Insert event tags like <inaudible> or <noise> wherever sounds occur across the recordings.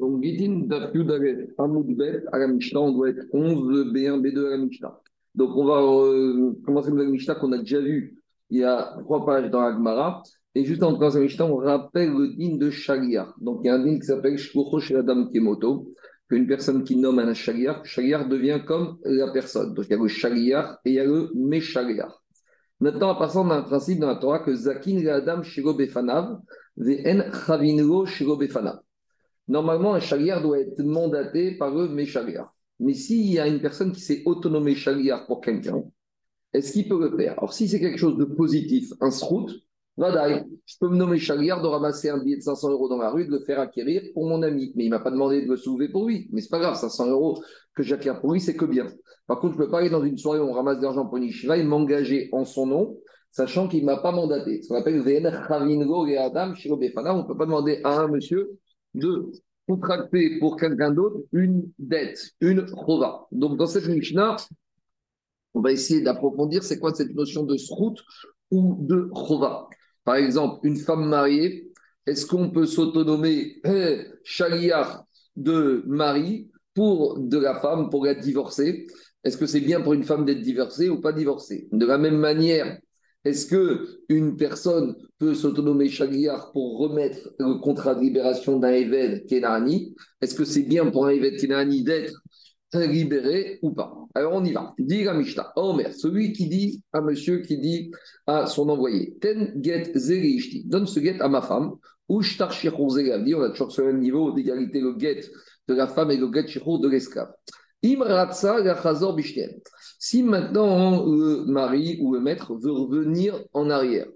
Donc, Gitin Amoudbet à la Mishnah, on doit être 11 B1, B2 à la Mishnah. Donc, on va euh, commencer avec la Mishnah qu'on a déjà vu il y a trois pages dans la Gemara. Et juste en commençant la Mishnah, on rappelle le din de Shaliar. Donc, il y a un din qui s'appelle Shkoucho chez la dame Kemoto, qu'une personne qui nomme un Shaliar, Shaliar devient comme la personne. Donc, il y a le Shaliar et il y a le Meshaliar. Maintenant, en passant, on un principe dans la Torah que Zakin la Adam Shiro Befanav, Ve'en Chavinlo Shiro Befanav. Normalement, un chaliar doit être mandaté par le méchaliar. Mais s'il y a une personne qui s'est autonomée chaliar pour quelqu'un, est-ce qu'il peut le faire? Alors, si c'est quelque chose de positif, un srout, va je peux me nommer chaliar de ramasser un billet de 500 euros dans la rue, de le faire acquérir pour mon ami. Mais il ne m'a pas demandé de le soulever pour lui. Mais c'est pas grave, 500 euros que j'acquiers pour lui, c'est que bien. Par contre, je ne peux pas aller dans une soirée où on ramasse de l'argent pour une et m'engager en son nom, sachant qu'il ne m'a pas mandaté. Ce qu'on appelle Chavingo et Adam On ne peut pas demander à un monsieur de contracter pour quelqu'un d'autre une dette, une chova. Donc, dans cette Mishnah, on va essayer d'approfondir c'est quoi cette notion de srout ou de chova. Par exemple, une femme mariée, est-ce qu'on peut s'autonomer eh, chaliar de mari pour de la femme pour être divorcée? Est-ce que c'est bien pour une femme d'être divorcée ou pas divorcée? De la même manière, est-ce que une personne peut s'autonomer Shagriar pour remettre le contrat de libération d'un Eved Kenani? Est-ce que c'est bien pour un Eved Kenani d'être libéré ou pas? Alors on y va. Dit la Mishnah. Omer, celui qui dit à monsieur qui dit à son envoyé Ten get zerishti, donne ce get à ma femme. On a toujours ce même niveau d'égalité le get de la femme et le get de l'esclave. Si maintenant le mari ou le maître veut revenir en arrière,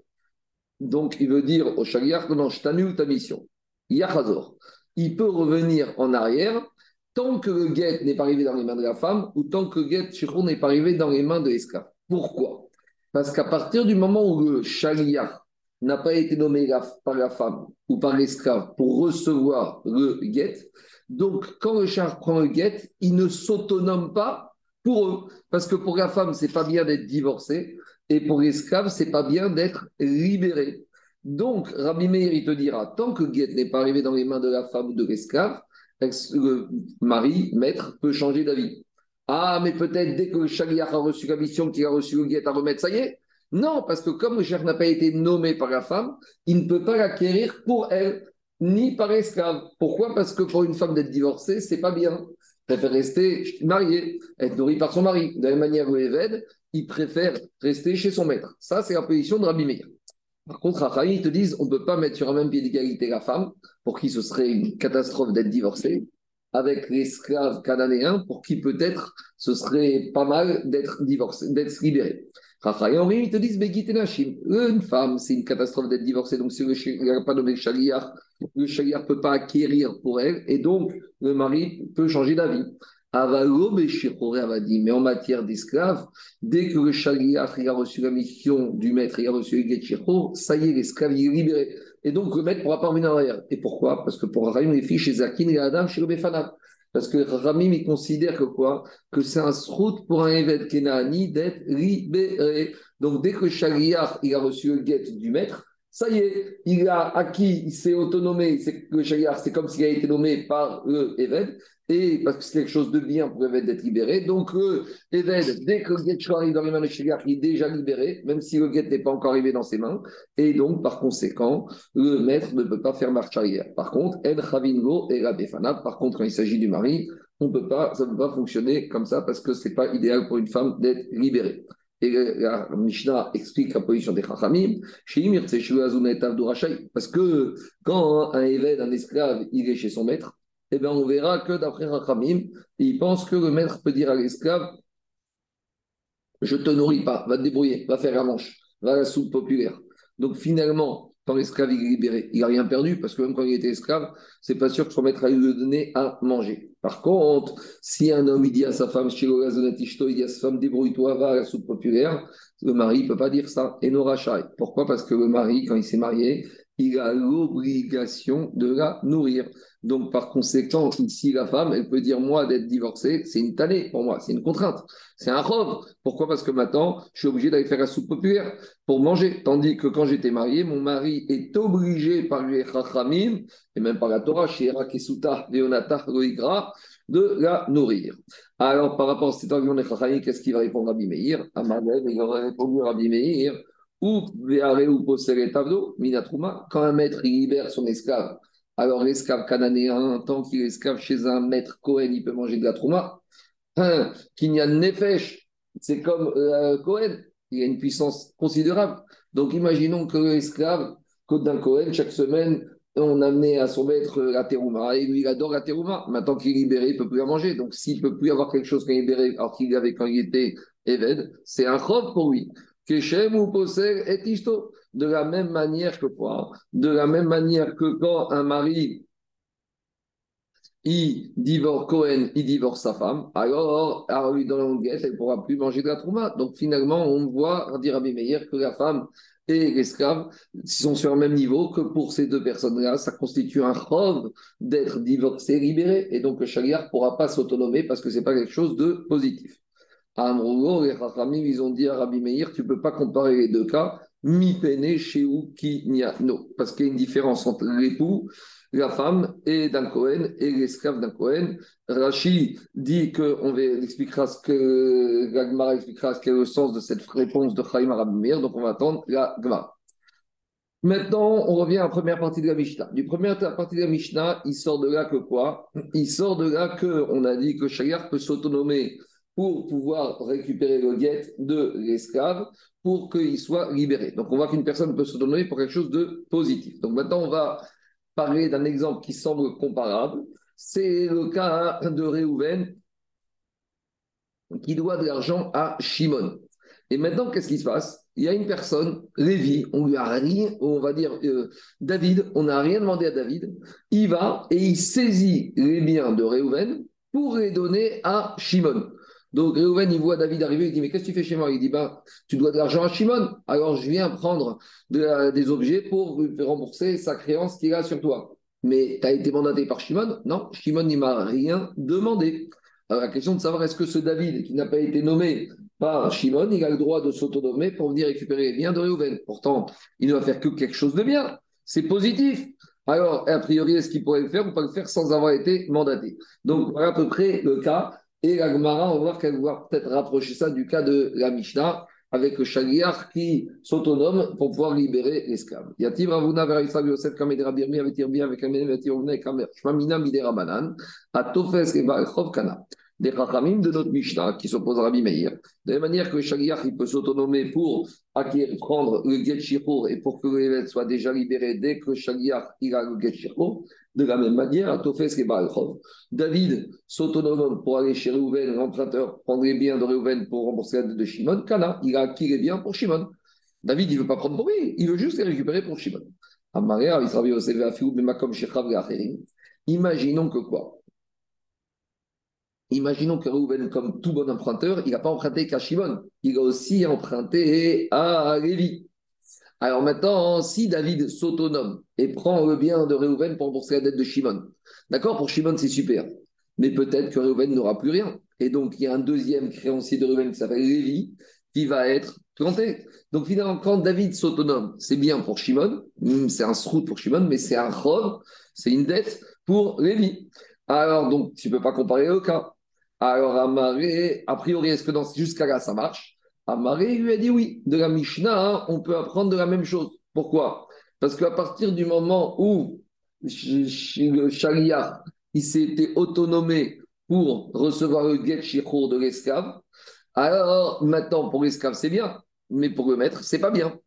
donc il veut dire au chagriar, non, je t'annule ta mission. Il peut revenir en arrière tant que le guet n'est pas arrivé dans les mains de la femme ou tant que le guet n'est pas arrivé dans les mains de l'esclave. Pourquoi? Parce qu'à partir du moment où le chagriar n'a pas été nommé par la femme ou par l'esclave pour recevoir le guet, donc, quand le char prend le guet, il ne s'autonome pas pour eux. Parce que pour la femme, c'est pas bien d'être divorcée. Et pour l'esclave, c'est pas bien d'être libéré. Donc, Rabbi Meir, il te dira, tant que le guet n'est pas arrivé dans les mains de la femme ou de l'esclave, le mari, maître, peut changer d'avis. Ah, mais peut-être dès que le a reçu la mission, qu'il a reçu le guet à remettre, ça y est Non, parce que comme le char n'a pas été nommé par la femme, il ne peut pas l'acquérir pour elle ni par esclave. Pourquoi? Parce que pour une femme d'être divorcée, c'est pas bien. Préfère rester mariée, être nourrie par son mari. De la même manière où Eved, il préfère rester chez son maître. Ça, c'est la position de Rabbi Meir. Par contre, Rachaï, ils te disent on ne peut pas mettre sur un même pied d'égalité la femme, pour qui ce serait une catastrophe d'être divorcée, avec l'esclave cananéen, pour qui peut-être ce serait pas mal d'être divorcé, d'être libéré. Raphaël ils te disent Une femme, c'est une catastrophe d'être divorcée, donc si le n'a pas nommé Shaliar, le Shaliar ne peut pas acquérir pour elle, et donc le mari peut changer d'avis. Mais en matière d'esclave, dès que le Shaliar a reçu la mission du maître, il a reçu le ça y est, l'esclave est libéré. Et donc le maître ne pourra pas revenir en arrière. Et pourquoi? Parce que pour Rahim, les filles chez Zakin et Adam, chez le. Parce que Ramim, il considère que quoi? Que c'est un srout pour un évêque Kenani d'être libéré. Donc, dès que Shaliar, il a reçu le guet du maître, ça y est, il a acquis, il s'est autonomé, c'est le Shaliar, c'est comme s'il a été nommé par le évêque, et parce que c'est quelque chose de bien pour Eved d'être libéré. Donc, le Eved, dès que le guet arrive dans les mains de Shaliar, il est déjà libéré, même si le guet n'est pas encore arrivé dans ses mains. Et donc, par conséquent, le maître ne peut pas faire marche arrière. Par contre, El Chavingo et la Befana, par contre, quand il s'agit du mari, on peut pas, ça ne peut pas fonctionner comme ça parce que ce n'est pas idéal pour une femme d'être libérée. Et la Mishnah explique la position des Chachamim, parce que quand un évêque, un esclave, il est chez son maître, eh bien, on verra que d'après Rachamim, il pense que le maître peut dire à l'esclave Je te nourris pas, va te débrouiller, va faire la manche, va à la soupe populaire. Donc finalement, quand l'esclave est libéré, il n'a rien perdu parce que même quand il était esclave, c'est pas sûr que son maître aille lui donner à manger. Par contre, si un homme il dit à sa femme, il dit à sa femme, débrouille-toi, va à la soupe populaire, le mari ne peut pas dire ça. Et Pourquoi? Parce que le mari, quand il s'est marié, il a l'obligation de la nourrir. Donc, par conséquent, ici, la femme, elle peut dire, moi, d'être divorcée, c'est une tannée pour moi, c'est une contrainte, c'est un robe. Pourquoi? Parce que maintenant, je suis obligé d'aller faire la soupe populaire pour manger. Tandis que quand j'étais marié, mon mari est obligé par les chachamim, et même par la Torah, chez Kesuta, Leonata, Loigra, de la nourrir. Alors, par rapport à cet argument des chachamim, qu'est-ce qu'il va répondre à Meir? À il va répondre à Meir ou quand un maître libère son esclave, alors l'esclave cananéen, tant qu'il est esclave chez un maître Cohen, il peut manger de la Trouma. Un, a Nefesh, c'est comme euh, Cohen, il a une puissance considérable. Donc imaginons que l'esclave, côte d'un Cohen, chaque semaine, on amenait à son maître la terouma, et lui il adore la terouma. Maintenant qu'il est libéré, il ne peut plus la manger. Donc s'il ne peut plus avoir quelque chose qu'il est libéré, alors qu'il avait quand il était Eved, c'est un robe pour lui. Keshem ou possède et isto. De la même manière que quoi? De la même manière que quand un mari il divorce Cohen, il divorce sa femme, alors, alors lui dans la guette, elle ne pourra plus manger de la trouma. Donc finalement, on voit dire à Meir que la femme et l'esclave sont sur le même niveau que pour ces deux personnes-là, ça constitue un rove d'être divorcé, libéré, et donc le ne pourra pas s'autonomer parce que ce n'est pas quelque chose de positif. À Amrougo, les Chachamim, ils ont dit à Rabbi Meir, tu ne peux pas comparer les deux cas, mi pene chez qui no, parce qu'il y a une différence entre l'époux, la femme et d'un et l'esclave d'un Cohen. Rashi dit que on expliquera ce que la expliquera ce qu'est le sens de cette réponse de Chaim Rabbi donc on va attendre la Gemara. Maintenant, on revient à la première partie de la Mishnah. Du première partie de la Mishnah, il sort de là que quoi? Il sort de là que on a dit que Shayar peut s'autonomer pour pouvoir récupérer le guet de l'esclave pour qu'il soit libéré. Donc on voit qu'une personne peut se donner pour quelque chose de positif. Donc maintenant on va parler d'un exemple qui semble comparable. C'est le cas de Réhouven qui doit de l'argent à Shimon. Et maintenant, qu'est-ce qui se passe? Il y a une personne, Lévi, on lui a rien, on va dire euh, David, on n'a rien demandé à David. Il va et il saisit les biens de Réhouven pour les donner à Shimon. Donc Réhouven, il voit David arriver, il dit Mais qu'est-ce que tu fais chez moi? Il dit bah, Tu dois de l'argent à Shimon. Alors je viens prendre des objets pour rembourser sa créance qu'il a sur toi. Mais tu as été mandaté par Shimon? Non, Shimon, il m'a rien demandé. Alors la question de savoir est-ce que ce David, qui n'a pas été nommé par Shimon, il a le droit de s'autonomer pour venir récupérer les biens de Réhouven. Pourtant, il ne va faire que quelque chose de bien. C'est positif. Alors, a priori, est-ce qu'il pourrait le faire ou pas le faire sans avoir été mandaté? Donc, voilà à peu près le cas. Et la Gemara, on va voir qu'elle va peut-être rapprocher ça du cas de la Mishnah avec le Shaliach qui s'autonome pour pouvoir libérer l'esclave. Yativ Ravuna vers Israël Yosef Kamedera Birmi avec Tirbi avec Amen avec Tirvne Kamer Shmamina Midera Banan Atofes Chov Kana des Chachamim de notre Mishnah qui s'oppose à Rabbi Meir. De la manière que Shaliach il peut s'autonomer pour acquérir, prendre le Get et pour que l'évêque soit déjà libéré dès que Shaliach il a le Get de la même manière, à Tofes et David s'autonome pour aller chez Reuven, l'emprunteur, prendre les biens de Reuven pour rembourser la de Shimon. Kana, il a acquis les biens pour Shimon. David, il ne veut pas prendre pour lui, il veut juste les récupérer pour Shimon. Imaginons que quoi? Imaginons que Reuven, comme tout bon emprunteur, il n'a pas emprunté qu'à Shimon, il a aussi emprunté à Lévi. Alors maintenant, si David s'autonome et prend le bien de Réhouven pour rembourser la dette de Shimon, d'accord, pour Shimon, c'est super. Mais peut-être que Réhouven n'aura plus rien. Et donc, il y a un deuxième créancier de Réhouven qui s'appelle Lévi, qui va être planté. Donc finalement, quand David s'autonome, c'est bien pour Shimon, hmm, c'est un srout pour Shimon, mais c'est un chov, c'est une dette pour Lévi. Alors donc, tu ne peux pas comparer le cas. Alors, Amaré, a priori, est-ce que jusqu'à là, ça marche? Amaré lui a dit oui. De la Mishnah, hein, on peut apprendre de la même chose. Pourquoi? Parce qu'à partir du moment où le Sharia il s'était autonomé pour recevoir le get shichur de l'esclave, alors maintenant pour l'esclave c'est bien, mais pour le maître c'est pas bien.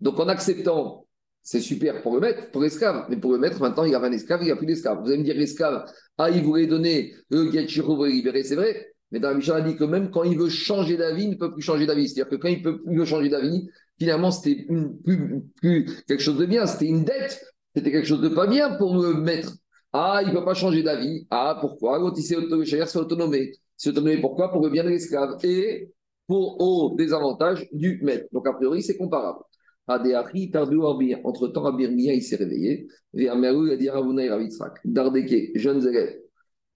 Donc en acceptant, c'est super pour le maître, pour l'esclave, mais pour le maître maintenant il y a un esclave, il n'y a plus d'esclave. Vous allez me dire l'esclave, ah il voulait donner le get shichur pour le libérer, c'est vrai, mais dans la dit que même quand il veut changer d'avis, il ne peut plus changer d'avis. C'est-à-dire que quand il peut plus changer d'avis, finalement, c'était plus, plus, quelque chose de bien, c'était une dette, c'était quelque chose de pas bien pour le maître. Ah, il ne peut pas changer d'avis. Ah, pourquoi? Quand il s'est autonomé. s'est autonomé pourquoi? Pour le bien de l'esclave et pour au désavantage du maître. Donc, a priori, c'est comparable. Entre temps, Rabbi il s'est réveillé. Et Amerou, il a dit Ravuna Ravitzrak. Dardeke.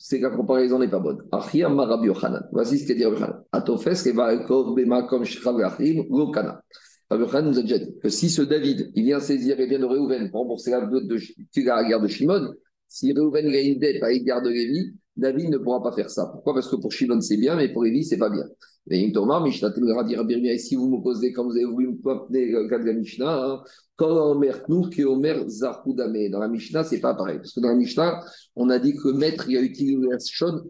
C'est que la comparaison n'est pas bonne. Achia Rabbi Yochanan. Voici ce qu'a dit Rabbi Yochanan. Atofes, Keva, Ekov, Bema, Kom, Shechra, Achim, Lokana. Rabbi Yochanan nous a déjà dit que si ce David, il vient saisir et vient de Réhouven pour rembourser la dette de, de, la guerre de Shimon, si Réhouven a une dette à l'égard de Lévi, David ne pourra pas faire ça. Pourquoi? Parce que pour Shimon, c'est bien, mais pour Lévi, c'est pas bien. Si vous me posez, quand vous avez voulu me appeler le cas de la Mishnah, quand Knour, qui Omer Zarkoudame. Dans la Mishnah, c'est pas pareil. Parce que dans la Mishnah, on a dit que le maître, il a utilisé la shon,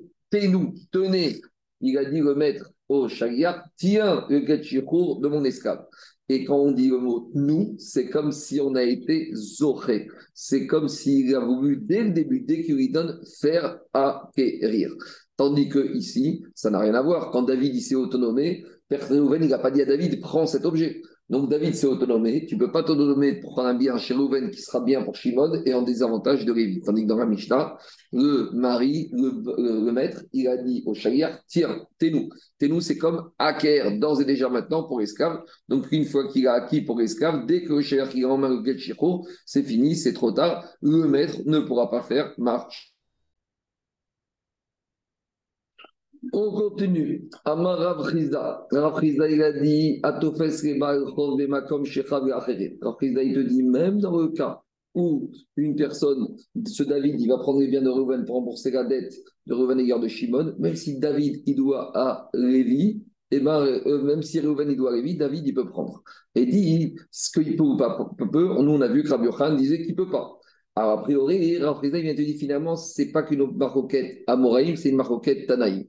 nous tenez. Il a dit le maître au Shagiyat, tiens le Getchikour de mon esclave. Et quand on dit le mot nous, c'est comme si on a été zoré. C'est comme s'il a voulu, dès le début, dès qu'il lui donne, faire acquérir. Tandis que ici, ça n'a rien à voir. Quand David s'est autonomé, Père Réhouven, il n'a pas dit à David, prends cet objet. Donc David s'est autonomé. Tu ne peux pas t'autonomer pour prendre un bien chez Réhouven qui sera bien pour Shimon et en désavantage de Lévi. Tandis que dans la Mishnah, le mari, le, maître, il a dit au chagriar, tiens, t'es-nous. T'es-nous, c'est comme acquérir d'ores et déjà maintenant pour l'esclave. Donc une fois qu'il a acquis pour l'esclave, dès que le chagriar qui a en main le c'est fini, c'est trop tard. Le maître ne pourra pas faire marche On continue. Amar Rav Chizda. Il a dit Atofes Bemakom Shechav Rav il te dit même dans le cas où une personne, ce David, il va prendre les biens de Reuven pour rembourser la dette de Reuven et de Shimon, même si David, il doit à Lévi, et eh ben, euh, même si Reuven, il doit à Lévi, David, il peut prendre. Et dit ce qu'il peut ou pas. Nous, on a vu que Rabbi Yochan disait qu'il ne peut pas. Alors, a priori, Rav il vient te dire finalement, ce n'est pas qu'une maroquette Amoraïm, c'est une maroquette Tanaïm.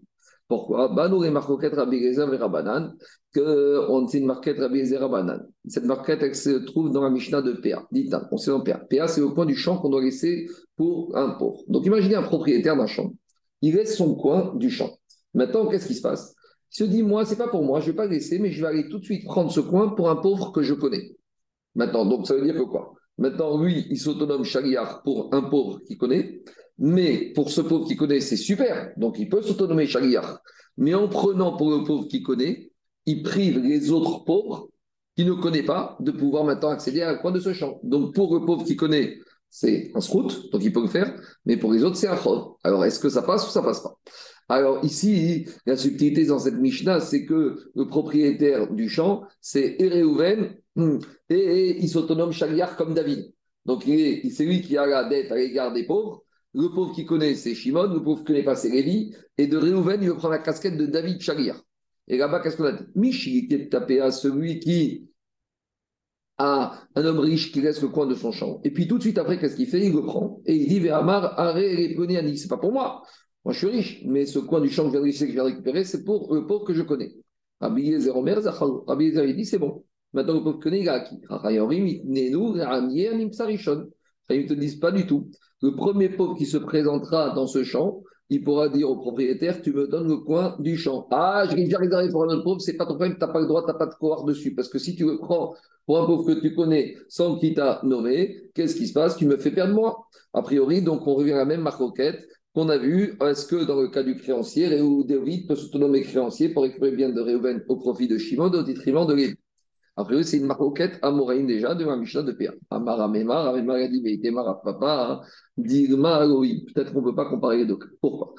Pourquoi? Nous, les marquettes Rabbi Gezer et Rabbanan, que une marquette Rabbi Gezer Rabbanan. Cette marquette, elle se trouve dans la Mishnah de Péa. Dites, on sait dans Péa. Péa, c'est le coin du champ qu'on doit laisser pour un pauvre. Donc, imaginez un propriétaire d'un champ. Il laisse son coin du champ. Maintenant, qu'est-ce qui se passe? Il se dit, moi, c'est pas pour moi, je vais pas laisser, mais je vais aller tout de suite prendre ce coin pour un pauvre que je connais. Maintenant, donc, ça veut dire que quoi? Maintenant, lui, il s'autonome chariard pour un pauvre qu'il connaît. Mais pour ce pauvre qui connaît, c'est super. Donc il peut s'autonomer chariar. Mais en prenant pour le pauvre qui connaît, il prive les autres pauvres qui ne connaissent pas de pouvoir maintenant accéder à la coin de ce champ. Donc pour le pauvre qui connaît, c'est un srout, donc il peut le faire, mais pour les autres, c'est un chod. Alors est-ce que ça passe ou ça passe pas? Alors ici, la subtilité dans cette Mishnah, c'est que le propriétaire du champ, c'est Eréhouven, hmm, et, il s'autonome chariar comme David. Donc c'est lui qui a la dette à l'égard des pauvres, le pauvre qui connaît, c'est Shimon. Le pauvre qui connaît pas, c'est Lévi. Et de Réhouven, il veut prendre la casquette de David Charir. Et là-bas, qu'est-ce qu'on a dit? Michi qui est tapé à celui qui a un homme riche qui laisse le coin de son champ. Et puis tout de suite après, qu'est-ce qu'il fait? Il le prend et il dit Véhamar, arrête les C'est pas pour moi. Moi, je suis riche, mais ce coin du champ que je viens de récupérer, c'est pour le pauvre que je connais. Rabbi Yezer Omer, Rabbi Yezer, il dit c'est bon. Maintenant, le pauvre connaît, il a acquis. Ils ne te disent pas du tout. Le premier pauvre qui se présentera dans ce champ, il pourra dire au propriétaire Tu me donnes le coin du champ. Ah, je viens réservé pour un autre pauvre, c'est pas ton problème, tu n'as pas le droit, tu n'as pas de cohort dessus. Parce que si tu le prends pour un pauvre que tu connais sans qu'il t'a nommé, qu'est-ce qui se passe? Tu me fais perdre moi. A priori, donc on revient à la même marcoquette qu'on a vu. Est-ce que dans le cas du créancier, Réhou David peut s'autonomer créancier pour récupérer bien de Réhouven au profit de Shimon au détriment de Lévi? Après, c'est une maroquette amoraïne déjà de ma Mishnah de Péa. À peut-être qu'on ne peut pas comparer les deux. Pourquoi?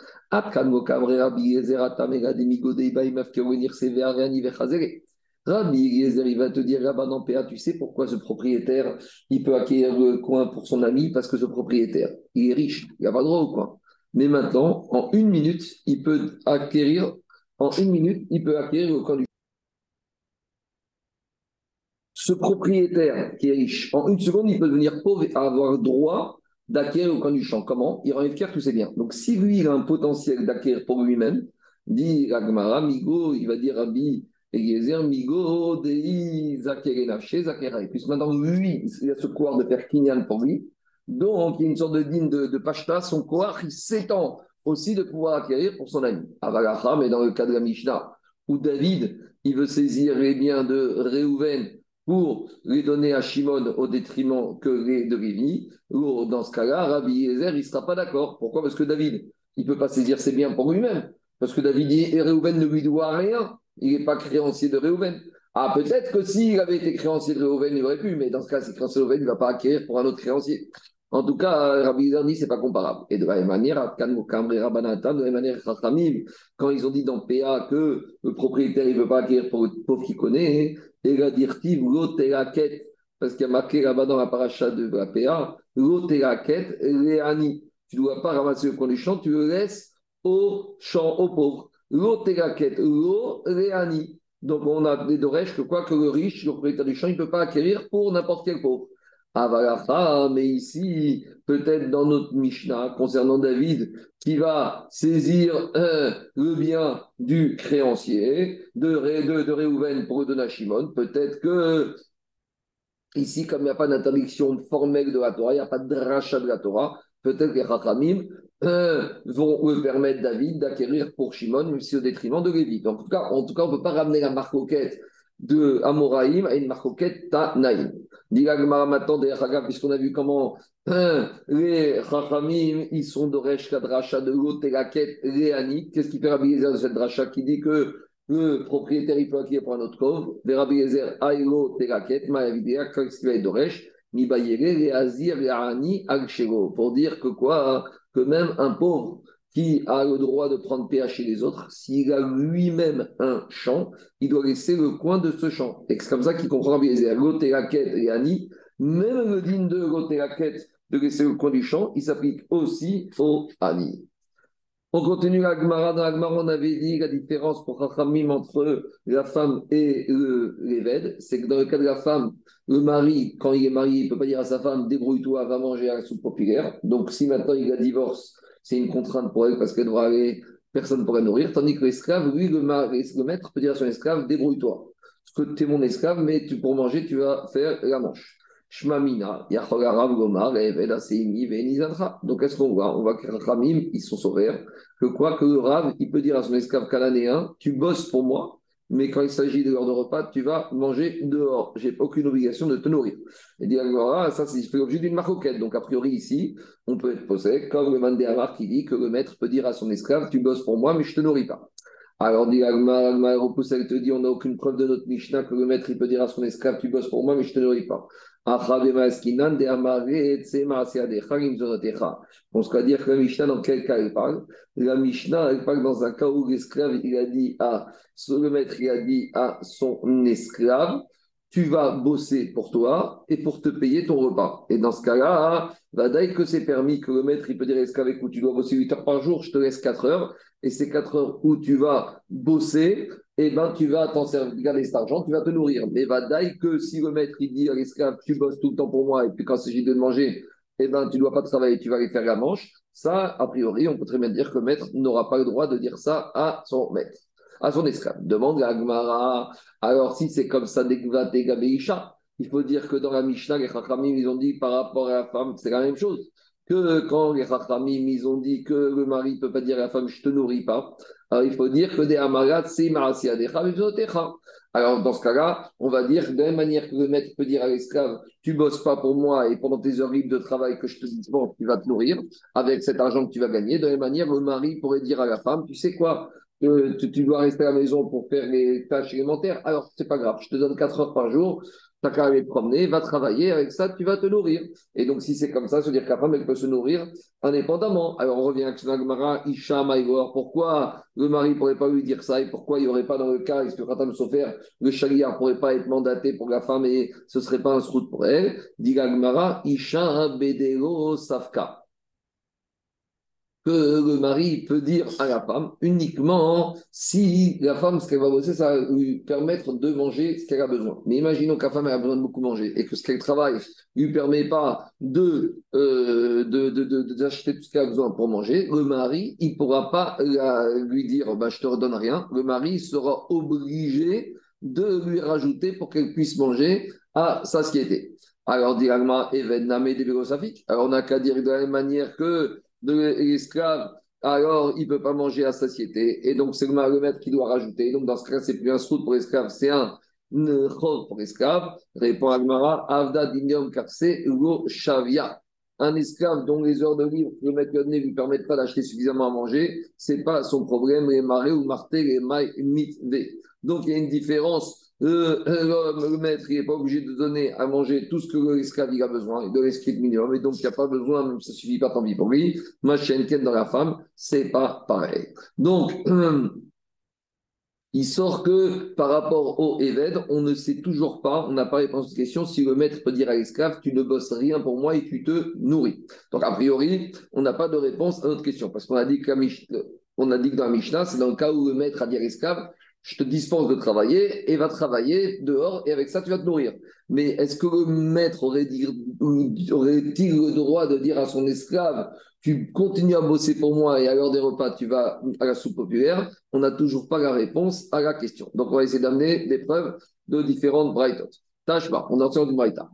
Rabbi Yezer il va te dire là-bas dans Péa, tu sais pourquoi ce propriétaire, il peut acquérir le coin pour son ami Parce que ce propriétaire, il est riche, il n'a pas droit au coin. Mais maintenant, en une minute, il peut acquérir, en une minute, il peut acquérir le coin du ce propriétaire qui est riche, en une seconde, il peut devenir pauvre et avoir droit d'acquérir au coin du champ. Comment? Il récupère tous ses biens. Donc, si lui, il a un potentiel d'acquérir pour lui-même, dit Agmara, Migo, il va dire Rabbi Eliezer, Migo, Dei, Zakerenaché, Zakera. Et maintenant, lui, il a ce couloir de faire Kinyan pour lui. Donc, il y a une sorte de digne de, de Pashta, son couloir, il s'étend aussi de pouvoir acquérir pour son ami. Avalacha, mais dans le cas de la Mishnah, où David, il veut saisir les biens de Réhouven pour les donner à Shimon au détriment que les de ou dans ce cas-là, Rabbi Yezer, il ne sera pas d'accord. Pourquoi? Parce que David, il ne peut pas saisir ses biens pour lui-même. Parce que David dit, et Réhouven ne lui doit rien. Il n'est pas créancier de Réhouven. Ah, peut-être que s'il avait été créancier de Réhouven, il aurait pu, mais dans ce cas, c'est créancier de Réhouven, il ne va pas acquérir pour un autre créancier. En tout cas, Rabbi Yezer dit c'est pas comparable. Et de la même manière, de la manière, quand ils ont dit dans PA que le propriétaire il ne veut pas acquérir pour le pauvre qui connaît, et la la quête, parce qu'il y a marqué là-bas dans la paracha de la PA, quête, Léani. Tu ne dois pas ramasser le coin du champ, tu le laisses au champ, au pauvre. L'autre est la quête, Léani. Donc on a des doresh que quoi que le riche, le propriétaire du champ, il ne peut pas acquérir pour n'importe quel pauvre. Avalacha, mais ici, peut-être dans notre Mishnah, concernant David, qui va saisir euh, le bien du créancier de, de Réhouven pour le Shimon, peut-être que ici, comme il n'y a pas d'interdiction formelle de la Torah, il n'y a pas de rachat de la Torah, peut-être que les Chachamim euh, vont permettre David d'acquérir pour Shimon, même si au détriment de Lévi. Donc, en tout cas, en tout cas on ne peut pas ramener la marcoquette de Amoraïm à une marcoquette Tanaïm. Dilagmara maintenant, puisqu'on a vu comment hein, les Chachamim, ils sont de Resh Kadracha de l'autre et. Qu'est-ce qui fait Rabbi Yezer de cette dracha qui dit que le propriétaire il peut acquérir pour un autre cove De Rabbi Yezer, Aïlo Teraket, Ma'avidea, qu'est-ce qui va être de Resh Mi Bayere, Léazir, Léani, Agshego. Pour dire que quoi? Que même un pauvre qui a le droit de prendre PH chez les autres, s'il a lui-même un champ, il doit laisser le coin de ce champ. Et c'est comme ça qu'il comprend bien la quête et Annie, même le digne de la quête de laisser le coin du champ, il s'applique aussi au Ani. On continue la Gemara. Dans la on avait dit la différence pour Chachamim entre la femme et l'évêque. C'est que dans le cas de la femme, le mari, quand il est marié, il ne peut pas dire à sa femme débrouille-toi, va manger à la soupe populaire. Donc si maintenant il a divorce, c'est une contrainte pour elle parce qu'elle devra aller, personne ne pourrait nourrir. Tandis que l'esclave, lui, le, maître peut dire à son esclave, débrouille-toi. Parce que tu es mon esclave, mais tu, pour manger, tu vas faire la manche. Gomar, Donc, est-ce qu'on voit? On voit que Ramim, ils sont sauvés. Que quoi? Que le Rav, il peut dire à son esclave cananéen, tu bosses pour moi, mais quand il s'agit de l'heure de repas, tu vas manger dehors. J'ai aucune obligation de te nourrir. Et dit ah, ça, c'est l'objet d'une maroquette. Donc, a priori, ici, on peut être posé, comme le Mandéamar qui dit que le maître peut dire à son esclave, tu bosses pour moi, mais je te nourris pas. Alors, dit Agmar, repousse, elle te dit, on n'a aucune preuve de notre Mishnah que le maître, peut dire à son esclave, tu bosses pour moi, mais je ne te nourris pas. On se dire que la Mishnah, dans quel cas elle parle? La Mishnah, elle parle dans un cas où l'esclave, il a dit à, le maître, il a dit à son esclave, tu vas bosser pour toi et pour te payer ton repas. Et dans ce cas-là, va dire que c'est permis que le maître, il peut dire à l'esclave, écoute, tu dois bosser 8 heures par jour, je te laisse 4 heures. Et ces 4 heures où tu vas bosser, eh ben, tu vas t'en servir, garder cet argent, tu vas te nourrir. Mais va que si le maître il dit à l'esclave, tu bosses tout le temps pour moi, et puis quand il s'agit de manger, eh ben, tu ne dois pas travailler, tu vas aller faire la manche. Ça, a priori, on peut très bien dire que le maître n'aura pas le droit de dire ça à son maître, à son esclave. Demande à Agmara. Alors, si c'est comme ça, il faut dire que dans la Mishnah, les Chachamim, ils ont dit par rapport à la femme, c'est la même chose que quand les Chachamim, ils ont dit que le mari ne peut pas dire à la femme, je te nourris pas, alors il faut dire que des amarat, c'est Alors dans ce cas-là, on va dire de la même manière que le maître peut dire à l'esclave, tu bosses pas pour moi et pendant tes heures libres de travail que je te dis, bon, tu vas te nourrir avec cet argent que tu vas gagner. De la même manière, le mari pourrait dire à la femme, tu sais quoi, euh, tu, dois rester à la maison pour faire les tâches élémentaires. Alors, c'est pas grave, je te donne 4 heures par jour, T'as qu'à aller promener, va travailler, avec ça, tu vas te nourrir. Et donc, si c'est comme ça, veut dire que la femme, elle peut se nourrir indépendamment. Alors, on revient à Ksnagmara, Isha, Maïgor. Pourquoi le mari ne pourrait pas lui dire ça et pourquoi il n'y aurait pas dans le cas, est-ce que Khatam Sofer, le charia ne pourrait pas être mandaté pour la femme et ce ne serait pas un srout pour elle? Dit Isha, Bedero, Safka que le mari peut dire à la femme uniquement si la femme, ce qu'elle va bosser, ça va lui permettre de manger ce qu'elle a besoin. Mais imaginons que la femme a besoin de beaucoup manger et que ce qu'elle travaille lui permet pas de, euh, d'acheter tout ce qu'elle a besoin pour manger. Le mari, il pourra pas lui dire bah, Je te redonne rien. Le mari sera obligé de lui rajouter pour qu'elle puisse manger à. Alors, directement, Even Namé des Alors, on n'a qu'à dire de la même manière que de l'esclave, alors il ne peut pas manger à satiété. Et donc, c'est le maître qui doit rajouter. Donc, dans ce cas, c'est plus un srout pour l'esclave, c'est un chol pour l'esclave. Répond Agmara, Avda dinyom kapse ugo shavia. Un esclave dont les heures de livre que le maître ne lui permettent pas d'acheter suffisamment à manger, ce n'est pas son problème, les marées ou marté, les mailles mitve. Donc, il y a une différence le, maître n'est pas obligé de donner à manger tout ce que l'esclave a besoin, de minimum, et donc il n'y a pas besoin, même ça ne suffit pas tant pis pour lui. Ma chaîne dans la femme, c'est pas pareil. Donc, <clears throat> il sort que par rapport au Eved, on ne sait toujours pas, on n'a pas réponse à cette question, si le maître peut dire à l'esclave, tu ne bosses rien pour moi et tu te nourris. Donc, a priori, on n'a pas de réponse à notre question, parce qu'on a dit que, a dit que dans la Mishnah, c'est dans le cas où le maître a dit à l'esclave, je te dispense de travailler et va travailler dehors et avec ça tu vas te nourrir. Mais est-ce que le maître aurait-il aurait le droit de dire à son esclave tu continues à bosser pour moi et à l'heure des repas tu vas à la soupe populaire? On n'a toujours pas la réponse à la question. Donc on va essayer d'amener des preuves de différentes brightot. Tâche pas, on en tient du braïta.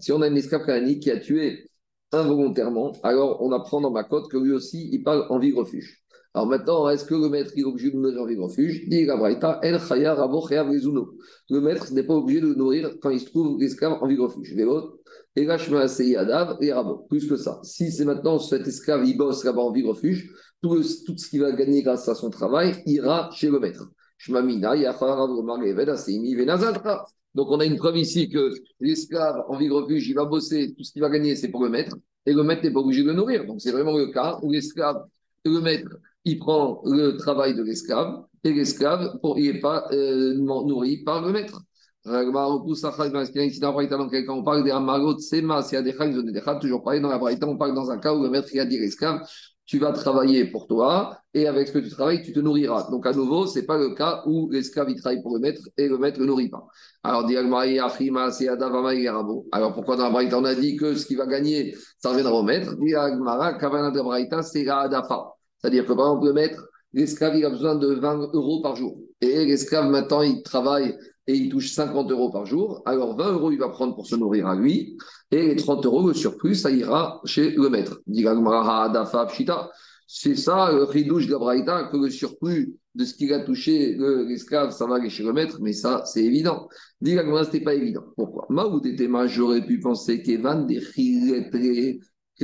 Si on a un esclave qui a tué involontairement, alors on apprend dans ma cote que lui aussi il parle en vie refuge. Alors maintenant, est-ce que le maître est obligé de nourrir en refuge Dit la Le maître n'est pas obligé de nourrir quand il se trouve l'esclave en refuge. Et là, je me Adav et Rabo. Plus que ça. Si c'est maintenant cet esclave, il bosse là-bas en refuge, tout, ce qu'il va gagner grâce à son travail ira chez le maître. Donc on a une preuve ici que l'esclave en refuge, il va bosser, tout ce qu'il va gagner, c'est pour le maître, et le maître n'est pas obligé de le nourrir. Donc c'est vraiment le cas où l'esclave et le maître il prend le travail de l'esclave et l'esclave, il n'est pas euh, nourri par le maître. On parle des amagot, c'est ma, c'est des toujours pareil dans la braïta, on parle dans un cas où le maître il a dit l'esclave, tu vas travailler pour toi et avec ce que tu travailles, tu te nourriras. Donc à nouveau, ce n'est pas le cas où l'esclave il travaille pour le maître et le maître ne nourrit pas. Alors, alors pourquoi dans la braïta on a dit que ce qu'il va gagner, ça reviendra au maître? C'est la adafa. C'est-à-dire que par exemple, le maître, l'esclave, il a besoin de 20 euros par jour. Et l'esclave, maintenant, il travaille et il touche 50 euros par jour. Alors 20 euros, il va prendre pour se nourrir à lui. Et les 30 euros, le surplus, ça ira chez le maître. C'est ça le ridouche de la que le surplus de ce qu'il a touché, l'esclave, ça va aller chez le maître, mais ça, c'est évident. Dit ce n'était pas évident. Pourquoi? J'aurais pu penser qu'Evan des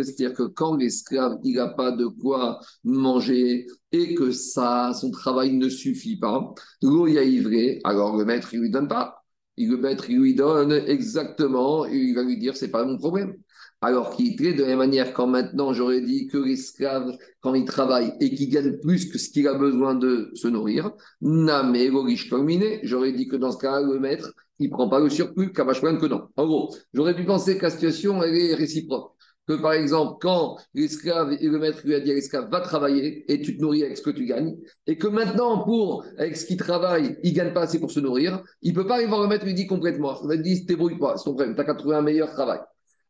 c'est-à-dire que quand l'esclave, il n'a pas de quoi manger et que ça, son travail ne suffit pas, l'eau y a ivré, alors le maître, il lui donne pas. Le maître, il lui donne exactement, et il va lui dire, c'est pas mon problème. Alors qu'il est de la même manière, quand maintenant j'aurais dit que l'esclave, quand il travaille et qu'il gagne plus que ce qu'il a besoin de se nourrir, namé, riche terminé, j'aurais dit que dans ce cas le maître, il prend pas le surplus, que non. En gros, j'aurais pu penser que la situation, elle est réciproque que par exemple, quand l'esclave et le maître lui a dit à l'esclave, va travailler et tu te nourris avec ce que tu gagnes, et que maintenant, pour, avec ce qu'il travaille, il ne gagne pas assez pour se nourrir, il peut pas arriver voir le maître lui dit complètement. Il dire, débrouille pas, c'est ton problème, tu n'as qu'à trouver un meilleur travail.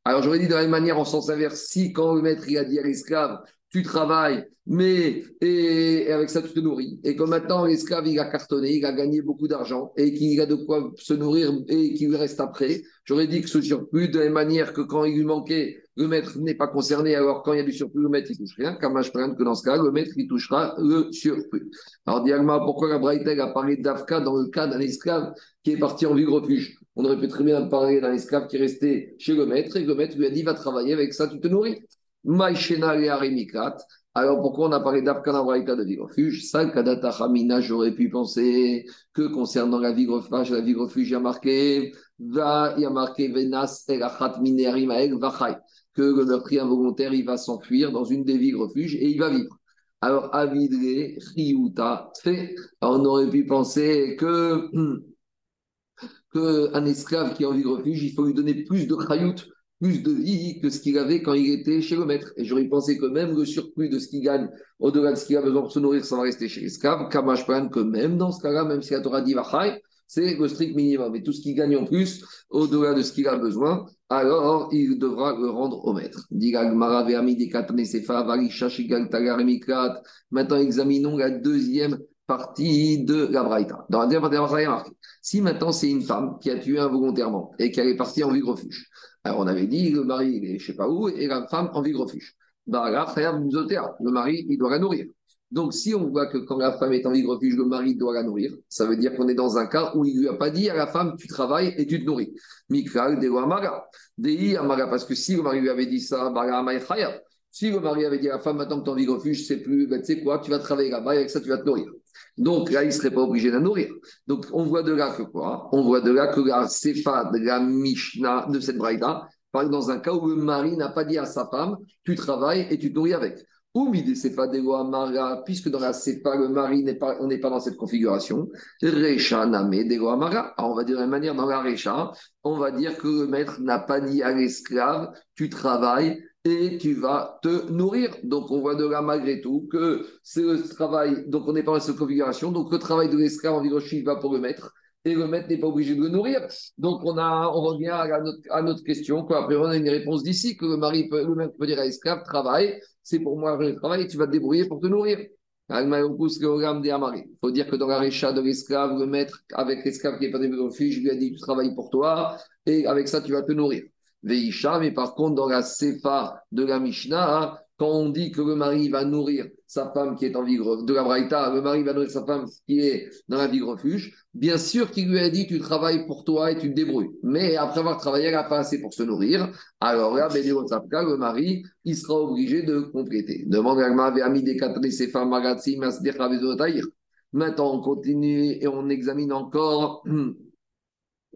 Alors j'aurais dit de la même manière, en sens inverse, si quand le maître il a dit à l'esclave, tu travailles, mais et, avec ça tu te nourris. Et que maintenant l'esclave il a cartonné, il a gagné beaucoup d'argent et qu'il a de quoi se nourrir et qu'il reste après, j'aurais dit que ce surplus, de la même manière que quand il lui manquait le maître n'est pas concerné, alors quand il y a du surplus, le maître, il touche rien. je que dans ce cas, le maître, il touchera le surplus. Alors, diagma, pourquoi la Braïteg a parlé d'Afka dans le cas d'un esclave qui est parti en vie refuge On aurait pu très bien parler d'un esclave qui est resté chez le maître et le maître lui a dit, va travailler avec ça, tu te nourris. Alors pourquoi on a parlé d'Afka dans de vie refuge Salkadata Hamina, j'aurais pu penser que concernant la vie refuge, la vie refuge, il y a marqué, il y a marqué Venas Elachat Minerim Vachai que le meurtrier involontaire, il va s'enfuir dans une des villes refuges et il va vivre. Alors, Avidre, Riuta, fait. on aurait pu penser que, que un esclave qui est en vie refuge, il faut lui donner plus de Chayout, plus de vie que ce qu'il avait quand il était chez le maître. Et j'aurais pensé que même le surplus de ce qu'il gagne, au-delà de ce qu'il a besoin pour se nourrir, ça va rester chez l'esclave. Kamash que même dans ce cas-là, même si la Torah dit Vachai, c'est le strict minimum. Et tout ce qu'il gagne en plus, au-delà de ce qu'il a besoin, alors il devra le rendre au maître. Maintenant, examinons la deuxième partie de la Braïta. Dans la deuxième partie de la marqué. Si maintenant c'est une femme qui a tué involontairement et qui est partie en vie refuge, alors on avait dit le mari il est je ne sais pas où et la femme en vie refuge. Bah le mari il doit la nourrir. Donc, si on voit que quand la femme est en de refuge, le mari doit la nourrir, ça veut dire qu'on est dans un cas où il ne lui a pas dit à la femme, tu travailles et tu te nourris. Mikral, Deo Amara. Dei Amara, parce que si le mari lui avait dit ça, Si le mari avait dit à la femme, maintenant que tu en vis refuge, c'est plus, ben, tu sais quoi, tu vas travailler là-bas et avec ça, tu vas te nourrir. Donc là, il ne serait pas obligé de la nourrir. Donc on voit de là que quoi? On voit de là que la Sefa de la Mishnah de cette Braïda parle dans un cas où le mari n'a pas dit à sa femme, tu travailles et tu te nourris avec. Puisque dans la Sefa, le mari n'est pas, on n'est pas dans cette configuration. Recha Name de Amara. on va dire de la manière, dans la Recha, on va dire que le maître n'a pas dit à l'esclave, tu travailles et tu vas te nourrir. Donc on voit de là malgré tout que c'est le travail, donc on n'est pas dans cette configuration, donc le travail de l'esclave en il va pour le maître et le maître n'est pas obligé de le nourrir. Donc on, a, on revient à notre, question, après on a une réponse d'ici, que le peut, maître peut dire à l'esclave, travaille, c'est pour moi le travail tu vas te débrouiller pour te nourrir. Il faut dire que dans la récha de l'esclave, le maître, avec l'esclave qui n'est pas fils, je lui ai dit tu travailles pour toi et avec ça tu vas te nourrir. Veisha, mais par contre, dans la Sefa de la Mishnah, quand on dit que le mari va nourrir sa femme qui est en vie de la Braïta, le mari va nourrir sa femme qui est dans la vie refuge, bien sûr qu'il lui a dit tu travailles pour toi et tu te débrouilles. Mais après avoir travaillé, elle n'a pas assez pour se nourrir. Alors là, le mari, il sera obligé de compléter. Demande à ami des quatre Maintenant, on continue et on examine encore <clears throat>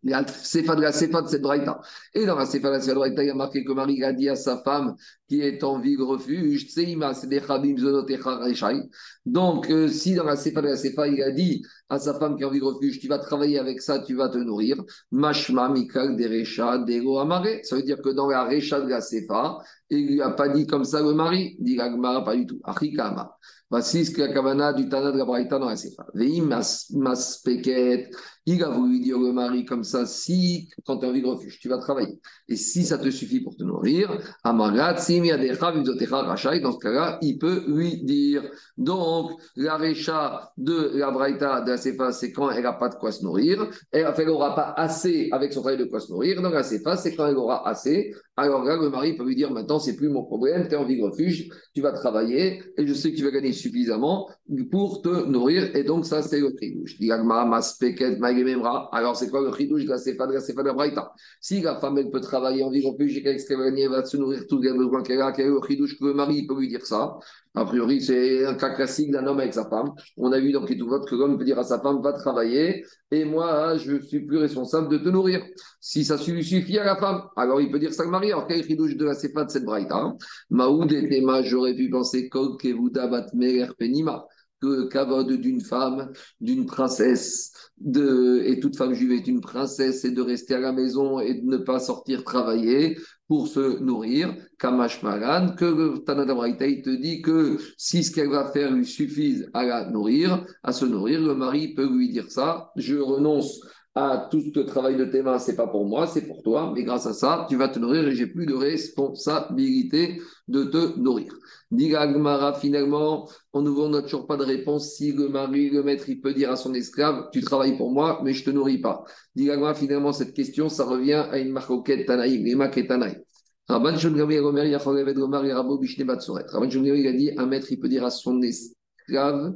Il y a Sefa de la Sefa de cette braïta. Et dans la Sefa de la Sefa de braïta, il y a marqué que Marie a dit à sa femme qui est en vie de refuge, c'est des Donc, euh, si dans la Sefa de la Sefa, il a dit à sa femme qui est en vie de refuge, tu vas travailler avec ça, tu vas te nourrir, Mashma, Mikal, Derecha, Dego, Amare. Ça veut dire que dans la Recha de la Sefa, il lui a pas dit comme ça le mari, dit Gagmara, pas du tout. Achikama. Voici ce que la Kavana du Tana de la Braïta dans la Sefa. Veim Maspeket. Il a voulu dire le mari comme ça, si, quand tu es en vie de refuge, tu vas travailler. Et si ça te suffit pour te nourrir, Rachai, dans ce cas-là, il peut lui dire. Donc, la Recha de la Braïta de la Sefa, c'est quand elle n'a pas de quoi se nourrir. Elle n'aura pas assez avec son travail de quoi se nourrir. Dans la Sefa, c'est quand elle aura assez. Alors là, le mari peut lui dire maintenant, c'est plus mon problème, tu es en vie de refuge, tu vas travailler et je sais que tu vas gagner suffisamment pour te nourrir. Et donc, ça, c'est le Alors, c'est quoi le chidouche de la sefa de la sefa de Braïta Si la femme, elle peut travailler en de refuge et qu'elle va se nourrir tout le besoin qu'elle a, quel est le chidouche que le mari peut lui dire ça a priori, c'est un cas classique d'un homme avec sa femme. On a vu dans vote que l'homme peut dire à sa femme va travailler et moi, je suis plus responsable de te nourrir. Si ça suffit à la femme, alors il peut dire ça le mari. Alors, quel chidouche de la sefa de cette braïta? Maoud et Tema, j'aurais pu penser et Bat Penima que kavod d'une femme, d'une princesse, de, et toute femme juive est une princesse, et de rester à la maison et de ne pas sortir travailler pour se nourrir, Kamash Malan, que Tanada te dit que si ce qu'elle va faire lui suffise à la nourrir, à se nourrir, le mari peut lui dire ça, je renonce à tout ce travail de tes mains, c'est pas pour moi, c'est pour toi, mais grâce à ça, tu vas te nourrir et j'ai plus de responsabilité de te nourrir. Agmara, finalement, en nouveau, on n'a toujours pas de réponse. Si le mari, le maître, il peut dire à son esclave, tu travailles pour moi, mais je te nourris pas. Agmara, finalement, cette question, ça revient à une marcoquette Tanaï. Rabban Gomer, il a dit, un maître, il peut dire à son esclave,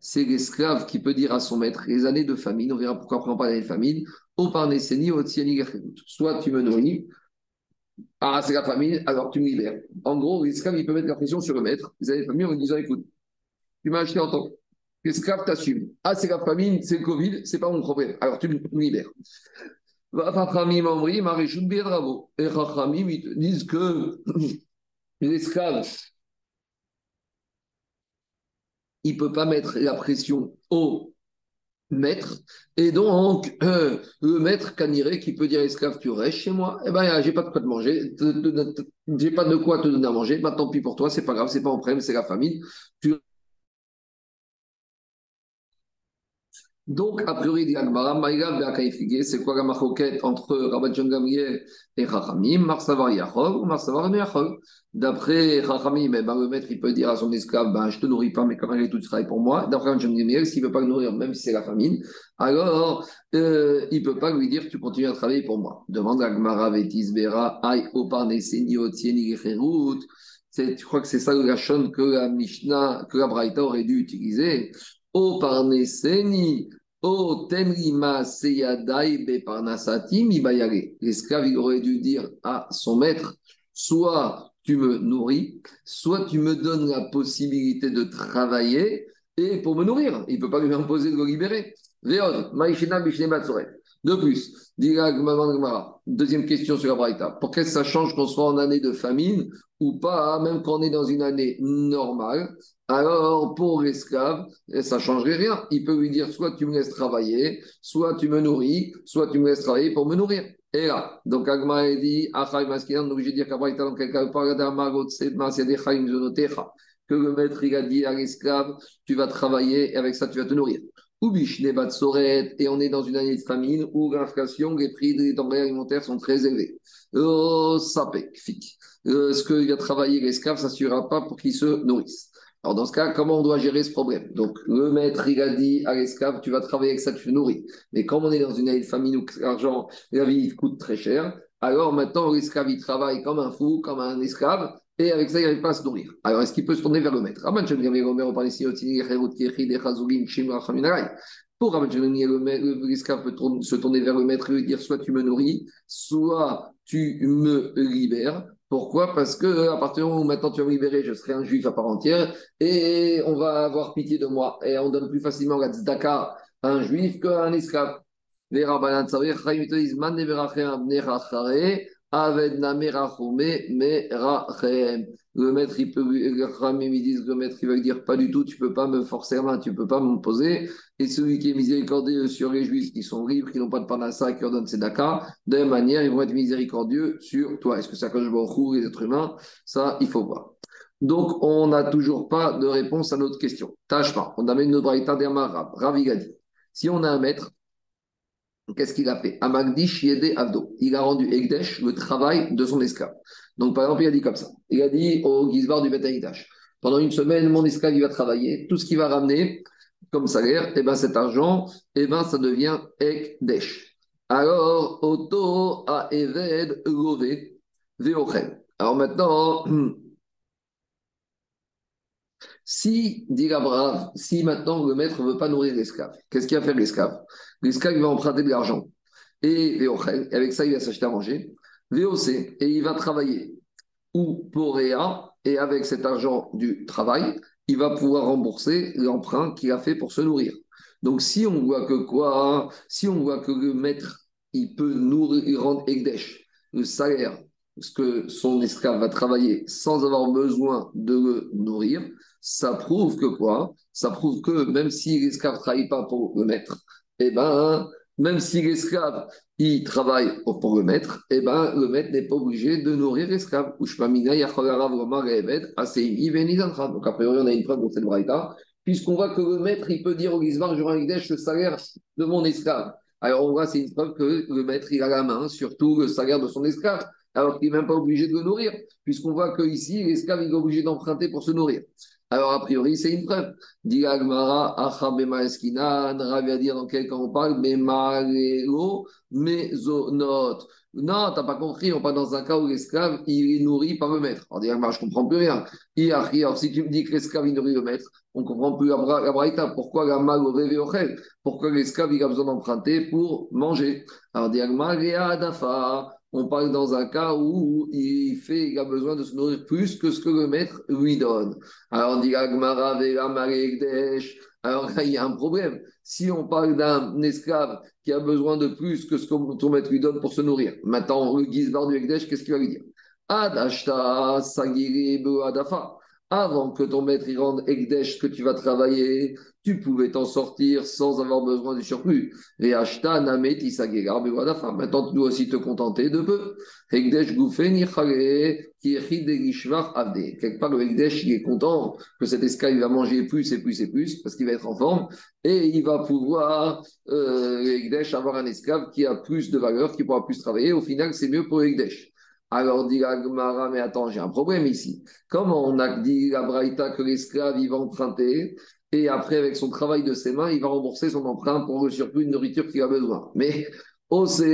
c'est l'esclave qui peut dire à son maître les années de famine, on verra pourquoi on prend pas les famines, au parneseni, au Soit tu me nourris, ah c'est la famine, alors tu me libères. En gros, l'esclave, il peut mettre la pression sur le maître, les années de famine, en disant écoute, tu m'as acheté en tant qu'esclave, t'assumes. Ah c'est la famine, c'est le Covid, c'est pas mon problème, alors tu me libères. Et Rachamim, ils disent que <clears throat> l'esclave il ne peut pas mettre la pression au maître. Et donc, euh, le maître caniré qui peut dire esclave, tu restes chez moi, eh ben, j'ai pas de quoi te manger, j'ai pas de quoi te donner à manger, bah, tant pis pour toi, c'est pas grave, c'est pas un problème, c'est la famille. Tu Donc, a priori, dit c'est quoi la maroquette entre Rabbi John Gamriel et Chachamim Marsavar Yachov ou Marsavar Yachov D'après Chachamim, eh ben, le maître, il peut dire à son esclave ben, Je te nourris pas, mais quand même, tout travaille pour moi. D'après Rabbi John s'il ne veut pas le nourrir, même si c'est la famine, alors euh, il ne peut pas lui dire Tu continues à travailler pour moi. Demande à Gmara Vetis Otieni, Gerut. Tu crois que c'est ça le gachon que la Mishnah, que la Braïta aurait dû utiliser? O o tenrima seyadai be parnasati mi bayare. L'esclave, aurait dû dire à son maître, soit tu me nourris, soit tu me donnes la possibilité de travailler et pour me nourrir. Il ne peut pas lui imposer de le libérer. De plus, deuxième question sur la Braïta. Pour ça change qu'on soit en année de famine ou pas, même quand on est dans une année normale Alors, pour l'esclave, ça ne changerait rien. Il peut lui dire soit tu me laisses travailler, soit tu me nourris, soit tu me laisses travailler pour me nourrir. Et là, donc Agma a dit, donc je dire qu'Abraïta, dans quel cas, que le maître il a dit à l'esclave, tu vas travailler et avec ça tu vas te nourrir. Ou et on est dans une année de famine où l'inflation, les prix des denrées alimentaires sont très élevés. Oh, sapek, fik. Euh, ce qu'il a travaillé l'esclave, ça ne suffira pas pour qu'il se nourrisse. Alors dans ce cas, comment on doit gérer ce problème? Donc le maître, il a dit à l'esclave, tu vas travailler avec ça, tu te nourris. Mais comme on est dans une famine où l'argent, la vie coûte très cher, alors maintenant l'esclave, il travaille comme un fou, comme un esclave, et avec ça, il n'arrive pas à se nourrir. Alors, est-ce qu'il peut se tourner vers le maître? Pour l'esclave peut se tourner vers le maître et lui dire soit tu me nourris, soit tu me libères. Pourquoi? Parce que à partir du moment où maintenant tu vas me je serai un juif à part entière et on va avoir pitié de moi. Et on donne plus facilement la tzedaka un juif qu'à un esclave. Le maître, il peut, ils disent, le maître, il va dire, pas du tout, tu peux pas me forcer la main, tu peux pas m'imposer. Et celui qui est miséricordieux sur les juifs qui sont libres, qui n'ont pas de panassa, qui leur donnent ses daka, de la même manière, ils vont être miséricordieux sur toi. Est-ce que ça coche beaucoup les êtres humains? Ça, il faut voir. Donc, on n'a toujours pas de réponse à notre question. Tâche pas. On amène notre braïta d'Ermar Rav. Si on a un maître Qu'est-ce qu'il a fait? Amagdish Yede Avdo. Il a rendu Egdesh le travail de son esclave. Donc, par exemple, il a dit comme ça. Il a dit au Gizbar du Betaïdash pendant une semaine, mon esclave, il va travailler. Tout ce qu'il va ramener comme salaire, eh ben, cet argent, eh ben, ça devient Egdesh. Alors, Oto a Eved Love Veochen. Alors maintenant, <clears throat> si, dit la brave, si maintenant le maître ne veut pas nourrir l'esclave, qu'est-ce qu'il va faire l'esclave? L'esclave, il va emprunter de l'argent. Et, avec ça, il va s'acheter à manger. VOC, et il va travailler. Ou pour Réa, et avec cet argent du travail, il va pouvoir rembourser l'emprunt qu'il a fait pour se nourrir. Donc, si on voit que quoi Si on voit que le maître, il peut nourrir, rendre Egdesh, le salaire, ce que son esclave va travailler sans avoir besoin de le nourrir, ça prouve que quoi? Ça prouve que même si l'esclave ne travaille pas pour le maître, eh ben, même si l'esclave il travaille pour le maître, eh ben, le maître n'est pas obligé de nourrir l'esclave. Donc, a priori, on a une preuve dans cette braïta, puisqu'on voit que le maître, il peut dire au Gizbar, je le salaire de mon esclave. Alors, on voit, c'est une preuve que le maître, il a la main, surtout le salaire de son esclave alors qu'il n'est même pas obligé de le nourrir, puisqu'on voit qu'ici, l'esclave, il est obligé d'emprunter pour se nourrir. Alors, a priori, c'est une preuve. Dit Agmara, dire dans quel cas on parle, Memalelo, Mezonot. Non, t'as pas compris, on parle dans un cas où l'esclave, il est nourri par le maître. Alors, dit Agmara, je comprends plus rien. Alors, si tu me dis que l'esclave, il nourrit le maître, on comprend plus la, braïta. Pourquoi la mal au Pourquoi l'esclave, il a besoin d'emprunter pour manger? Alors, dit Agmara, Dafa on parle dans un cas où il fait, il a besoin de se nourrir plus que ce que le maître lui donne. Alors on dit Alors là, il y a un problème. Si on parle d'un esclave qui a besoin de plus que ce que ton maître lui donne pour se nourrir, maintenant le Gizbar du Ekdesh, qu'est-ce qu'il va lui dire? Adashta Sagiri Adafa avant que ton maître y rende Ekdesh que tu vas travailler, tu pouvais t'en sortir sans avoir besoin du surplus. Et Ashta Nameti Maintenant, tu dois aussi te contenter de peu. Ekdesh Avde. Quelque part, le Ekdesh, il est content que cet esclave va manger plus et plus et plus parce qu'il va être en forme et il va pouvoir, euh, Ekdesh, avoir un esclave qui a plus de valeur, qui pourra plus travailler. Au final, c'est mieux pour Ekdesh. Alors dit Agmara, mais attends, j'ai un problème ici. Comment on a dit à Braïta que l'esclave, il va emprunter et après, avec son travail de ses mains, il va rembourser son emprunt pour le surplus de nourriture qu'il a besoin. Mais Ose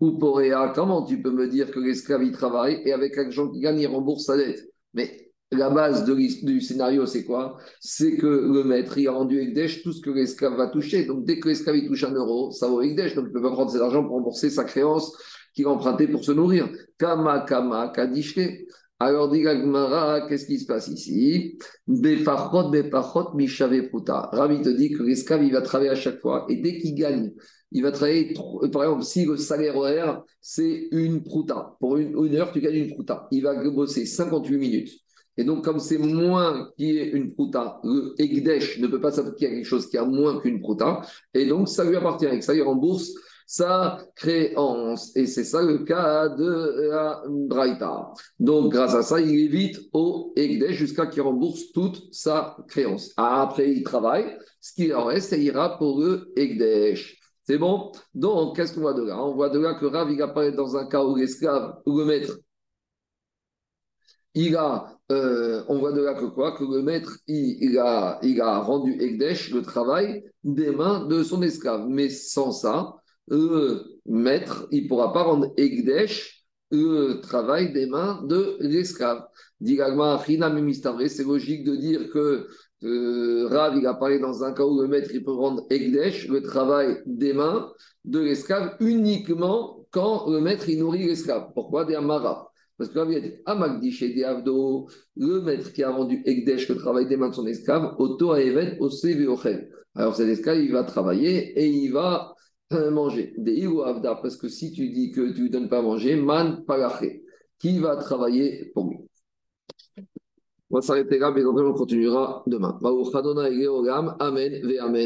ou Poréa, comment tu peux me dire que l'esclave, il travaille et avec l'argent qu'il gagne, il rembourse sa dette? Mais la base du scénario, c'est quoi? C'est que le maître, il a rendu Ekdesh tout ce que l'esclave va toucher. Donc, dès que l'esclave touche un euro, ça vaut Ekdesh. Donc, il ne peut pas prendre cet argent pour rembourser sa créance qu'il va emprunter pour se nourrir. Kama, kama, kadishke. Alors, dit qu'est-ce qui se passe ici? Befachot, befachot, mishave pruta. Ravi te dit que l'esclave, il va travailler à chaque fois. Et dès qu'il gagne, il va travailler, par exemple, si le salaire horaire, c'est une pruta. Pour une, heure, tu gagnes une pruta. Il va bosser 58 minutes. Et donc, comme c'est moins qui est une pruta, le Egdesh ne peut pas s'appliquer à quelque chose qui a moins qu'une pruta. Et donc, ça lui appartient. Et ça lui rembourse sa créance. Et c'est ça le cas de la Braïta. Donc, grâce à ça, il évite au Egdesh jusqu'à qu'il rembourse toute sa créance. Après, il travaille. Ce qui en reste, ça ira pour le Egdesh. C'est bon? Donc, qu'est-ce qu'on voit de là? On voit de là que Rav, il apparaît dans un cas où l'esclave, ou le maître, il a, euh, on voit de là que quoi? Que le maître, il, a, il a rendu Egdesh, le travail, des mains de son esclave. Mais sans ça, le maître, il ne pourra pas rendre Egdesh le travail des mains de l'esclave. C'est logique de dire que euh, Rav, il a parlé dans un cas où le maître il peut rendre Egdesh, le travail des mains de l'esclave, uniquement quand le maître il nourrit l'esclave. Pourquoi? Des Amara. Parce que Rav il a dit Amagdish et Avdo, le maître qui a rendu Egdesh, le travail des mains de son esclave, Auto a Even, Ochel. Alors cet esclave, il va travailler et il va manger. Des Avda, parce que si tu dis que tu ne donnes pas à manger, Man Palaché, qui va travailler pour lui? On va s'arrêter là, mais on continuera demain. Amen ve Amen.